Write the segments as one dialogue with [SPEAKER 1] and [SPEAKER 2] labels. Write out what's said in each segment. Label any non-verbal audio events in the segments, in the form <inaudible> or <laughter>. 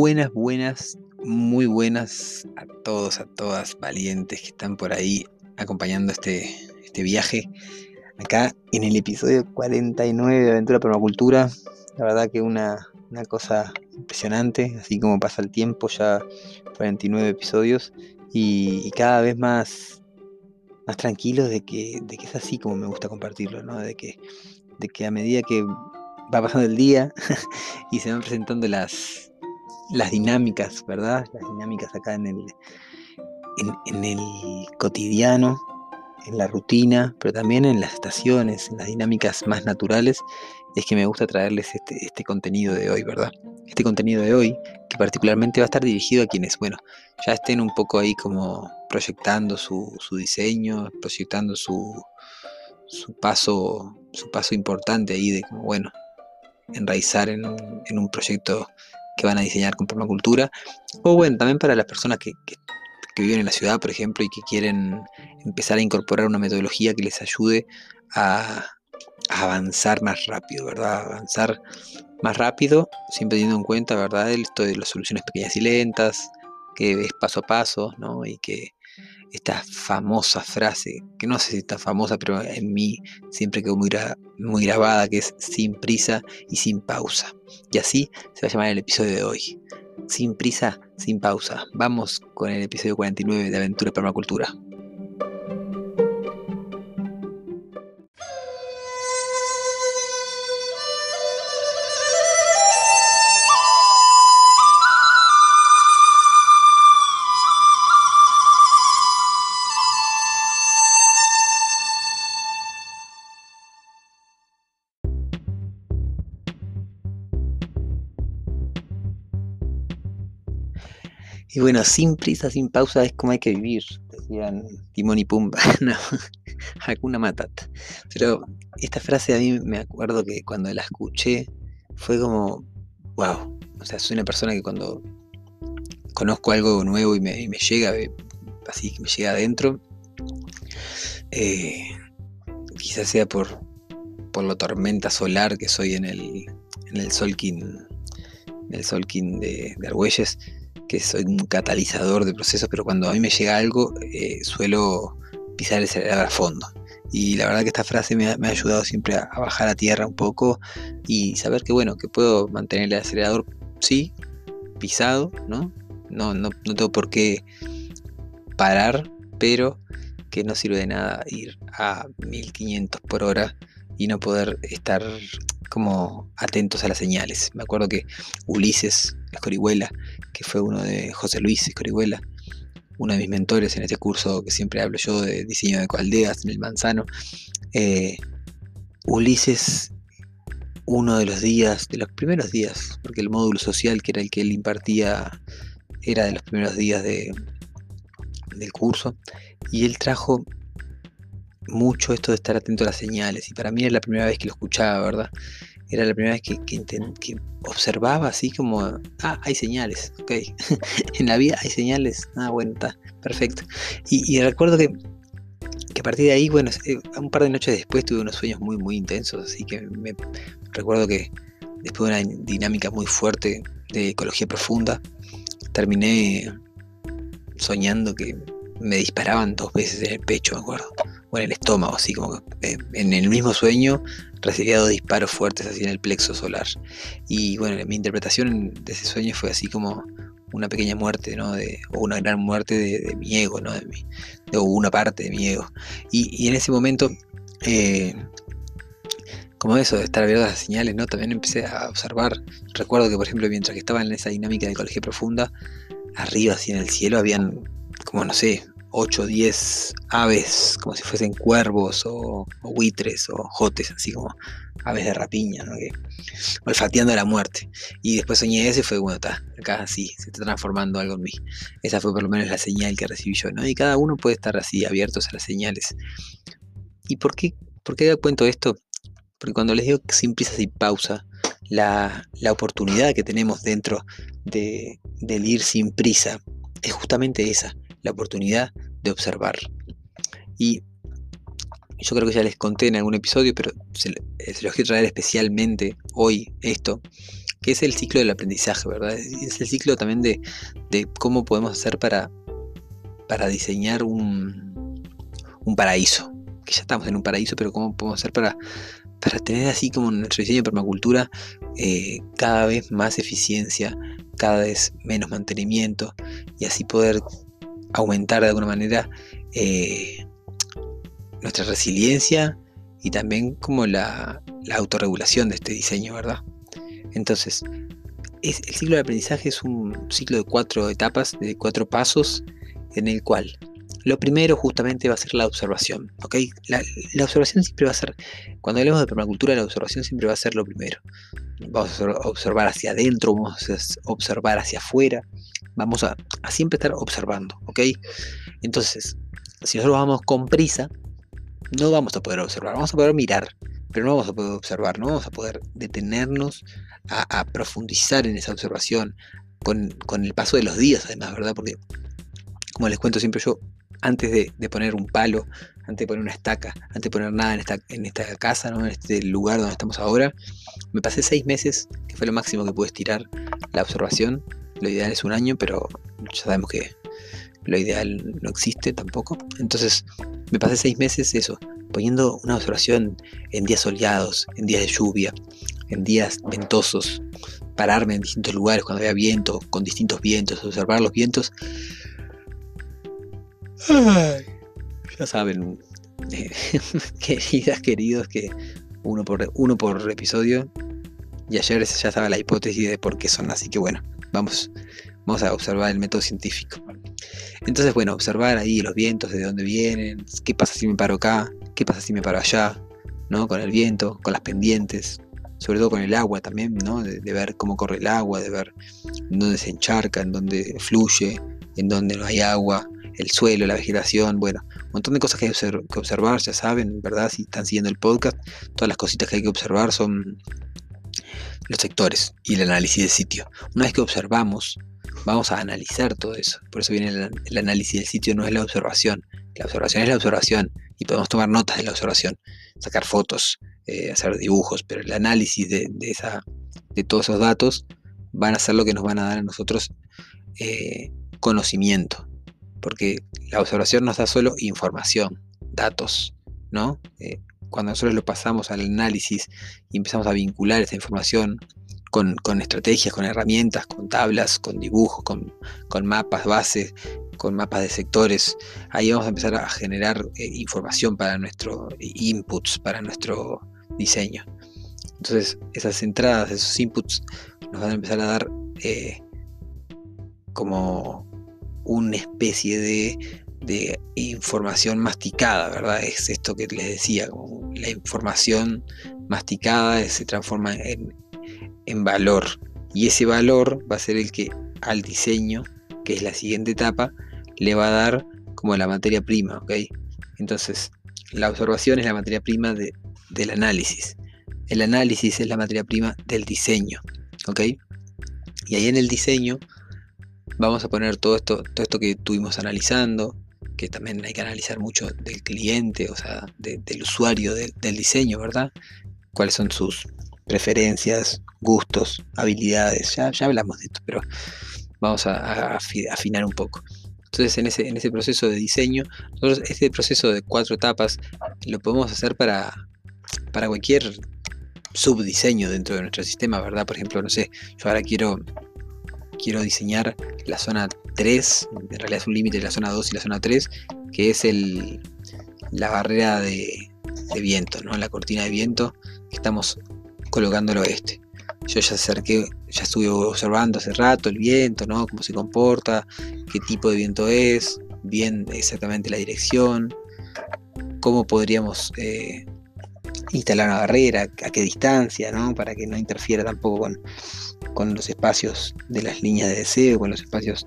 [SPEAKER 1] Buenas, buenas, muy buenas a todos, a todas valientes que están por ahí acompañando este, este viaje. Acá en el episodio 49 de Aventura Permacultura, la verdad que una, cosa impresionante, así como pasa el tiempo, ya 49 episodios y, cada vez más, más tranquilos de que, de que es así como me gusta compartirlo, ¿no? de, que, de que a medida que va pasando el día <laughs> y se van presentando las, las dinámicas, ¿verdad? Las dinámicas acá en el, en, el cotidiano, en la rutina, pero también en las estaciones, en las dinámicas más naturales, es que me gusta traerles este, este contenido de hoy, ¿verdad? Este contenido de hoy, que particularmente va a estar dirigido a quienes, bueno, ya estén un poco ahí como proyectando su, su diseño, proyectando su, su paso, su paso importante ahí de como, bueno, enraizar en en un proyecto que van a diseñar con permacultura, o bueno, también para las personas que, viven en la ciudad, por ejemplo, y que quieren empezar a incorporar una metodología que les ayude a, avanzar más rápido, ¿verdad? avanzar más rápido, siempre teniendo en cuenta, ¿verdad? Esto de las soluciones pequeñas y lentas, que es paso a paso, ¿no? Y que esta famosa frase, que no sé si está famosa, pero en mí siempre quedó muy, muy grabada, que es sin prisa y sin pausa. Y así se va a llamar el episodio de hoy. Sin prisa, sin pausa. Vamos con el episodio 49 de Aventura Permacultura. Y bueno, sin prisa, sin pausa es como hay que vivir, decían Timón y Pumba, <laughs> no, Hakuna Matata. Pero esta frase a mí me acuerdo que cuando la escuché fue como, wow, o sea, soy una persona que cuando conozco algo nuevo y me, llega, eh, así que me llega adentro, eh, quizás sea por, por la tormenta solar que soy en el, en el Solkin, en el Solkin de, de Argüelles, que soy un catalizador de procesos, pero cuando a mí me llega algo, eh, suelo pisar el acelerador a fondo. Y la verdad que esta frase me ha, ayudado siempre a, bajar a tierra un poco y saber que bueno, que puedo mantener el acelerador, sí, pisado, ¿no? No, no, no tengo por qué parar, pero que no sirve de nada ir a 1500 por hora y no poder estar como atentos a las señales. Me acuerdo que Ulises Escorihuela, que fue uno de José Luis Escorihuela, uno de mis mentores en este curso que siempre hablo yo de diseño de caldeas en el Manzano, eh, Ulises, uno de los días, de los primeros días, porque el módulo social que era el que él impartía era de los primeros días de, del curso, y él trajo mucho esto de estar atento a las señales. Y para mí era la primera vez que lo escuchaba, ¿verdad? Era la primera vez que, que, observaba así como, ah, hay señales, ok. <laughs> en la vida hay señales, ah, bueno, está, perfecto. Y, recuerdo que, que, a partir de ahí, bueno, eh, un par de noches después tuve unos sueños muy, muy intensos, así que me recuerdo que después de una dinámica muy fuerte de ecología profunda, terminé soñando que me disparaban dos veces en el pecho, me acuerdo o en el estómago, así como eh, en el mismo sueño recibía dos disparos fuertes así en el plexo solar. Y bueno, mi interpretación de ese sueño fue así como una pequeña muerte, ¿no? De, o una gran muerte de, mi ego, ¿no? De mi, o una parte de mi ego. Y, en ese momento, eh, como eso, de estar abierto las señales, ¿no? También empecé a observar. Recuerdo que, por ejemplo, mientras que estaba en esa dinámica de ecología profunda, arriba, así en el cielo, habían, como no sé, 8 o 10 aves, como si fuesen cuervos o, buitres o jotes, así como aves de rapiña, ¿no? que, olfateando la muerte. Y después soñé ese y fue, bueno, está, acá sí, se está transformando algo en mí. Esa fue por lo menos la señal que recibí yo, ¿no? Y cada uno puede estar así, abiertos a las señales. ¿Y por qué, por qué cuento esto? Porque cuando les digo sin prisa y pausa, la, oportunidad que tenemos dentro de, del ir sin prisa es justamente esa, la oportunidad de observar. Y yo creo que ya les conté en algún episodio, pero se, eh, los quiero traer especialmente hoy esto, que es el ciclo del aprendizaje, ¿verdad? Es el ciclo también de, cómo podemos hacer para, para diseñar un, un paraíso, que ya estamos en un paraíso, pero cómo podemos hacer para, para tener así como nuestro diseño de permacultura eh, cada vez más eficiencia, cada vez menos mantenimiento y así poder aumentar de alguna manera eh, nuestra resiliencia y también como la, autorregulación de este diseño, ¿verdad? Entonces, el ciclo de aprendizaje es un ciclo de cuatro etapas, de cuatro pasos, en el cual lo primero justamente va a ser la observación, ¿ok? La, observación siempre va a ser, cuando hablemos de permacultura, la observación siempre va a ser lo primero. Vamos a observar hacia adentro, vamos a observar hacia afuera, vamos a, siempre estar observando, ¿ok? Entonces, si nosotros vamos con prisa, no vamos a poder observar, vamos a poder mirar, pero no vamos a poder observar, no vamos a poder detenernos a, profundizar en esa observación con, con, el paso de los días, además, ¿verdad? Porque, como les cuento siempre yo, antes de, poner un palo, antes de poner una estaca, antes de poner nada en esta, en esta casa, ¿no? en este lugar donde estamos ahora, me pasé seis meses, que fue lo máximo que pude estirar la observación. Lo ideal es un año, pero ya sabemos que lo ideal no existe tampoco. Entonces me pasé seis meses eso, poniendo una observación en días soleados, en días de lluvia, en días ventosos, pararme en distintos lugares cuando había viento, con distintos vientos, observar los vientos ya saben, <laughs> queridas, queridos, que uno por, uno por episodio. Y ayer ya estaba la hipótesis de por qué son así que bueno, vamos, vamos a observar el método científico. Entonces, bueno, observar ahí los vientos, de dónde vienen, qué pasa si me paro acá, qué pasa si me paro allá, ¿no? Con el viento, con las pendientes, sobre todo con el agua también, ¿no? De, ver cómo corre el agua, de ver dónde se encharca, en dónde fluye, en dónde no hay agua, el suelo, la vegetación, bueno, un montón de cosas que hay que observar, ya saben, ¿verdad? Si están siguiendo el podcast, todas las cositas que hay que observar son los sectores y el análisis del sitio. Una vez que observamos, vamos a analizar todo eso. Por eso viene el, análisis del sitio, no es la observación. La observación es la observación y podemos tomar notas de la observación, sacar fotos, eh, hacer dibujos, pero el análisis de, esa, de todos esos datos van a ser lo que nos van a dar a nosotros eh, conocimiento porque la observación nos da solo información, datos, ¿no? Eh, cuando nosotros lo pasamos al análisis y empezamos a vincular esa información con, estrategias, con herramientas, con tablas, con dibujos, con, mapas bases, con mapas de sectores, ahí vamos a empezar a generar eh, información para nuestro inputs, para nuestro diseño. Entonces, esas entradas, esos inputs nos van a empezar a dar eh, como una especie de, información masticada, ¿verdad? Es esto que les decía, la información masticada se transforma en, valor. Y ese valor va a ser el que al diseño, que es la siguiente etapa, le va a dar como la materia prima, ¿ok? Entonces, la observación es la materia prima del análisis. El análisis es la materia prima del diseño, ¿ok? Y ahí en el diseño vamos a poner todo esto, todo esto que estuvimos analizando, que también hay que analizar mucho del cliente, o sea, del usuario del diseño, ¿verdad? Cuáles son sus preferencias, gustos, habilidades. Ya, ya hablamos de esto, pero vamos a, afinar un poco. Entonces, en ese, en ese proceso de diseño, nosotros este proceso de cuatro etapas lo podemos hacer para, para cualquier subdiseño dentro de nuestro sistema, ¿verdad? Por ejemplo, no sé, yo ahora quiero quiero diseñar la zona 3, en realidad es un límite de la zona 2 y la zona 3, que es el, la barrera de, viento, ¿no? la cortina de viento que estamos colocando al oeste. Yo ya acerqué, ya estuve observando hace rato el viento, ¿no? cómo se comporta, qué tipo de viento es, bien exactamente la dirección, cómo podríamos eh, instalar una barrera, a qué distancia, ¿no? Para que no interfiera tampoco con, con los espacios de las líneas de deseo, con los espacios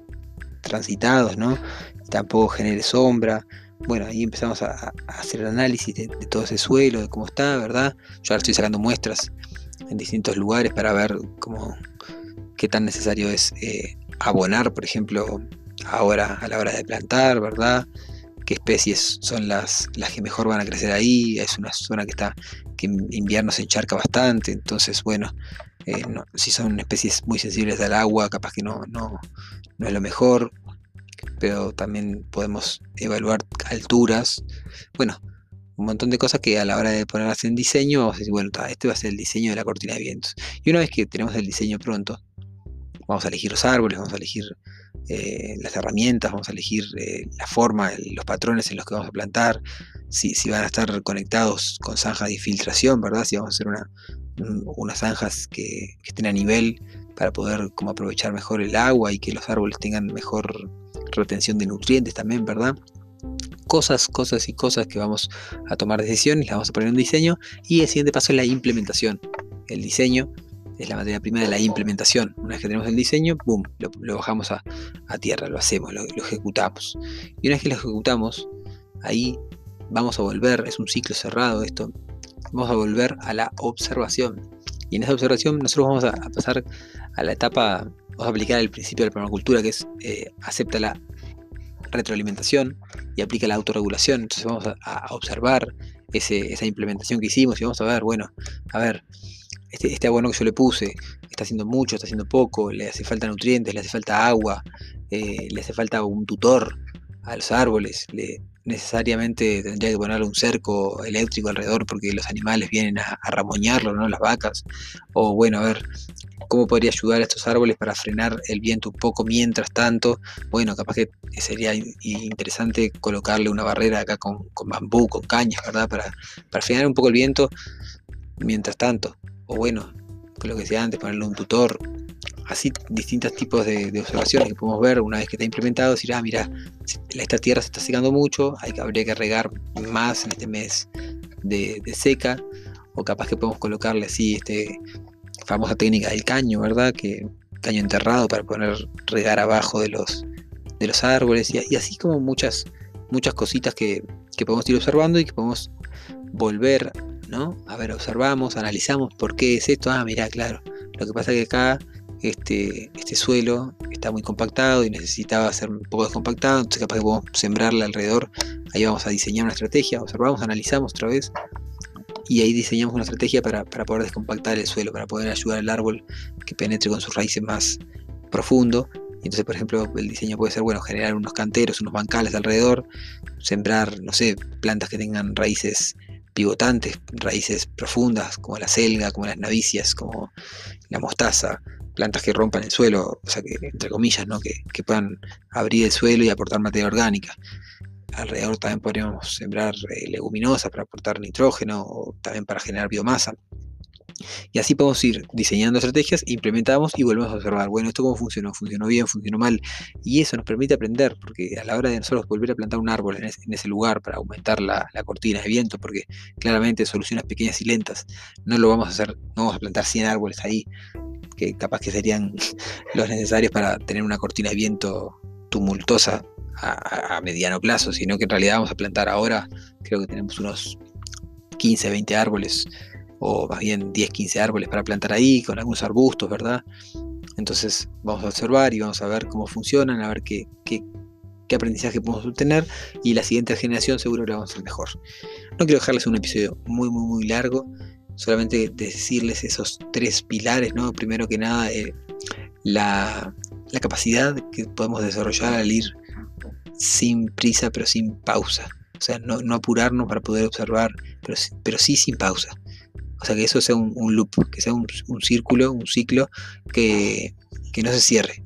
[SPEAKER 1] transitados, ¿no? Tampoco genere sombra. Bueno, ahí empezamos a, hacer el análisis de, todo ese suelo, de cómo está, ¿verdad? Yo ahora estoy sacando muestras en distintos lugares para ver cómo, qué tan necesario es eh, abonar, por ejemplo, ahora a la hora de plantar, ¿verdad? qué especies son las, las que mejor van a crecer ahí. Es una zona que está que en invierno se encharca bastante, entonces bueno, eh, si son especies muy sensibles al agua, capaz que no, no, no es lo mejor, pero también podemos evaluar alturas. Bueno, un montón de cosas que a la hora de ponerlas en diseño, vamos a decir, bueno, este va a ser el diseño de la cortina de vientos. Y una vez que tenemos el diseño pronto, vamos a elegir los árboles, vamos a elegir eh, las herramientas, vamos a elegir eh, la forma, los patrones en los que vamos a plantar, si, van a estar conectados con zanjas de infiltración, ¿verdad? Si vamos a hacer una, unas zanjas que, estén a nivel para poder como aprovechar mejor el agua y que los árboles tengan mejor retención de nutrientes también, ¿verdad? Cosas, cosas y cosas que vamos a tomar decisiones, las vamos a poner en diseño y el siguiente paso es la implementación. El diseño es la materia prima de la implementación. Una vez que tenemos el diseño, boom, lo, bajamos a, tierra, lo hacemos, lo, ejecutamos. Y una vez que lo ejecutamos, ahí vamos a volver, es un ciclo cerrado esto, vamos a volver a la observación. Y en esa observación nosotros vamos a, pasar a la etapa, vamos a aplicar el principio de la permacultura, que es eh, acepta la retroalimentación y aplica la autorregulación. Entonces vamos a, observar esa implementación que hicimos y vamos a ver, bueno, a ver, este, este, abono que yo le puse está haciendo mucho, está haciendo poco, le hace falta nutrientes, le hace falta agua, eh, le hace falta un tutor a los árboles, le, necesariamente tendría que ponerle un cerco eléctrico alrededor porque los animales vienen a, ramoñarlo, ¿no? Las vacas. O bueno, a ver, ¿cómo podría ayudar a estos árboles para frenar el viento un poco mientras tanto? Bueno, capaz que sería interesante colocarle una barrera acá con, bambú, con cañas, ¿verdad? Para, para frenar un poco el viento mientras tanto o bueno, con lo que decía antes, ponerle un tutor, así distintos tipos de, observaciones que podemos ver una vez que está implementado, decir, ah, mira, esta tierra se está secando mucho, hay, habría que regar más en este mes de, seca, o capaz que podemos colocarle así, este famosa técnica del caño, ¿verdad? Que caño enterrado para poner regar abajo de los, de los árboles, y, así como muchas, muchas cositas que, que podemos ir observando y que podemos volver a ver, observamos, analizamos por qué es esto. Ah, mira, claro. Lo que pasa es que acá este, este suelo está muy compactado y necesitaba ser un poco descompactado, entonces capaz que podemos sembrarle alrededor. Ahí vamos a diseñar una estrategia, observamos, analizamos otra vez y ahí diseñamos una estrategia para, poder descompactar el suelo, para poder ayudar al árbol que penetre con sus raíces más profundo. Entonces, por ejemplo, el diseño puede ser, bueno, generar unos canteros, unos bancales alrededor, sembrar, no sé, plantas que tengan raíces pivotantes, raíces profundas, como la selga, como las navicias, como la mostaza, plantas que rompan el suelo, o sea, que entre comillas, ¿no? que, puedan abrir el suelo y aportar materia orgánica. Alrededor también podríamos sembrar eh, leguminosas para aportar nitrógeno o también para generar biomasa. Y así podemos ir diseñando estrategias, implementamos y volvemos a observar, bueno, esto cómo funcionó, funcionó bien, funcionó mal. Y eso nos permite aprender, porque a la hora de nosotros volver a plantar un árbol en ese, lugar para aumentar la, cortina de viento, porque claramente soluciones pequeñas y lentas, no lo vamos a hacer, no vamos a plantar 100 árboles ahí, que capaz que serían <laughs> los necesarios para tener una cortina de viento tumultuosa a, a mediano plazo, sino que en realidad vamos a plantar ahora, creo que tenemos unos 15, 20 árboles o más bien 10, 15 árboles para plantar ahí, con algunos arbustos, ¿verdad? Entonces vamos a observar y vamos a ver cómo funcionan, a ver qué, qué, aprendizaje podemos obtener y la siguiente generación seguro le vamos a hacer mejor. No quiero dejarles un episodio muy, muy, muy largo, solamente decirles esos tres pilares, ¿no? Primero que nada, eh, la, la capacidad que podemos desarrollar al ir sin prisa pero sin pausa. O sea, no, no apurarnos para poder observar, pero, pero sí sin pausa. O sea, que eso sea un, loop, que sea un, círculo, un ciclo que, no se cierre.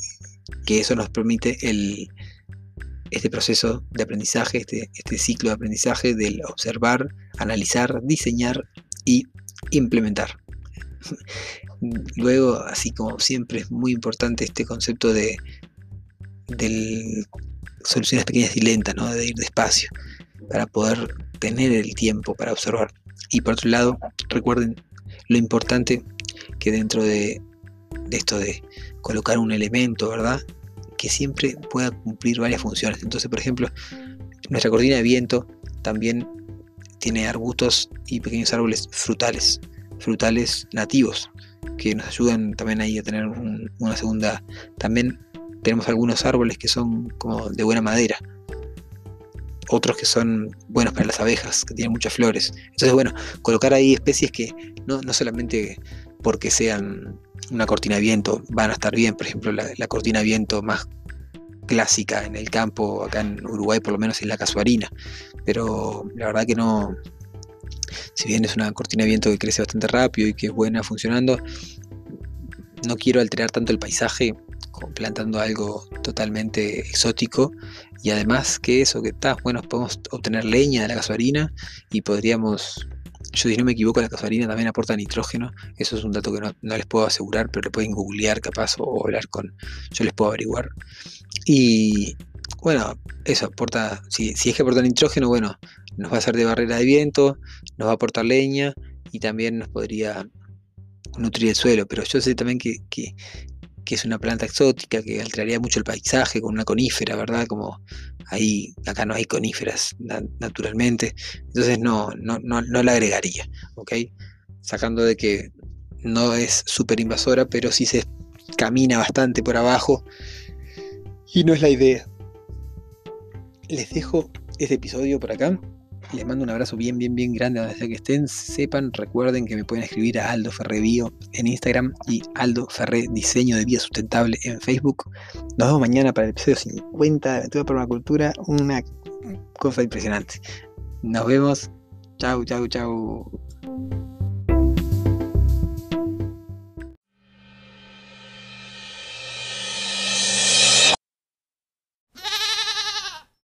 [SPEAKER 1] Que eso nos permite el, este proceso de aprendizaje, este, este ciclo de aprendizaje del observar, analizar, diseñar y implementar. Luego, así como siempre, es muy importante este concepto de, soluciones pequeñas y lentas, ¿no? de ir despacio, para poder tener el tiempo para observar. Y por otro lado, recuerden lo importante que dentro de, esto de colocar un elemento, ¿verdad? Que siempre pueda cumplir varias funciones. Entonces, por ejemplo, nuestra cortina de viento también tiene arbustos y pequeños árboles frutales, frutales nativos, que nos ayudan también ahí a tener una segunda. También tenemos algunos árboles que son como de buena madera, otros que son buenos para las abejas, que tienen muchas flores. Entonces, bueno, colocar ahí especies que no, solamente porque sean una cortina de viento van a estar bien, por ejemplo, la, cortina de viento más clásica en el campo, acá en Uruguay por lo menos es la casuarina, pero la verdad que no, si bien es una cortina de viento que crece bastante rápido y que es buena funcionando, no quiero alterar tanto el paisaje plantando algo totalmente exótico. Y además que eso que está, bueno, podemos obtener leña de la casuarina y podríamos, yo si no me equivoco, la casuarina también aporta nitrógeno, eso es un dato que no, les puedo asegurar, pero le pueden googlear capaz o hablar con, yo les puedo averiguar. Y bueno, eso aporta, si, es que aporta nitrógeno, bueno, nos va a hacer de barrera de viento, nos va a aportar leña y también nos podría nutrir el suelo, pero yo sé también que, que es una planta exótica que alteraría mucho el paisaje con una conífera, ¿verdad? Como ahí, acá no hay coníferas naturalmente, entonces no, no, no, no la agregaría, ¿ok? Sacando de que no es súper invasora, pero sí se camina bastante por abajo y no es la idea. Les dejo este episodio por acá. Les mando un abrazo bien, bien, bien grande donde sea que estén. Sepan, recuerden que me pueden escribir a Aldo Ferre Bio en Instagram y Aldo Ferre Diseño de Vida Sustentable en Facebook. Nos vemos mañana para el episodio 50 de Aventura Permacultura. Una cosa impresionante. Nos vemos. Chau, chau, chau.